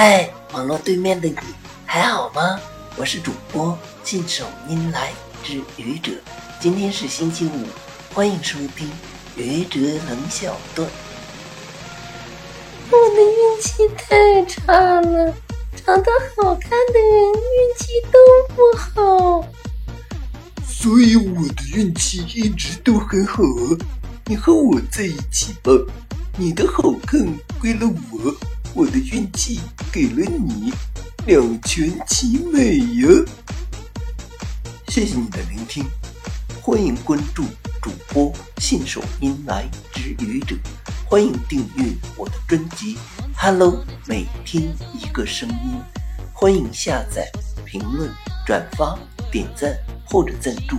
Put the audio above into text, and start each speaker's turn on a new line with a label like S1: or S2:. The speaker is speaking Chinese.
S1: 嗨，网络对面的你还好吗？我是主播信手拈来之愚者，今天是星期五，欢迎收听愚者冷小段。
S2: 我的运气太差了，长得好看的人运气都不好。
S3: 所以我的运气一直都很好啊！你和我在一起吧，你的好看归了我，我的运气给了你，两全其美呀！
S1: 谢谢你的聆听，欢迎关注主播信手拈来之愚者，欢迎订阅我的专辑《Hello》，每天一个声音，欢迎下载、评论、转发、点赞或者赞助。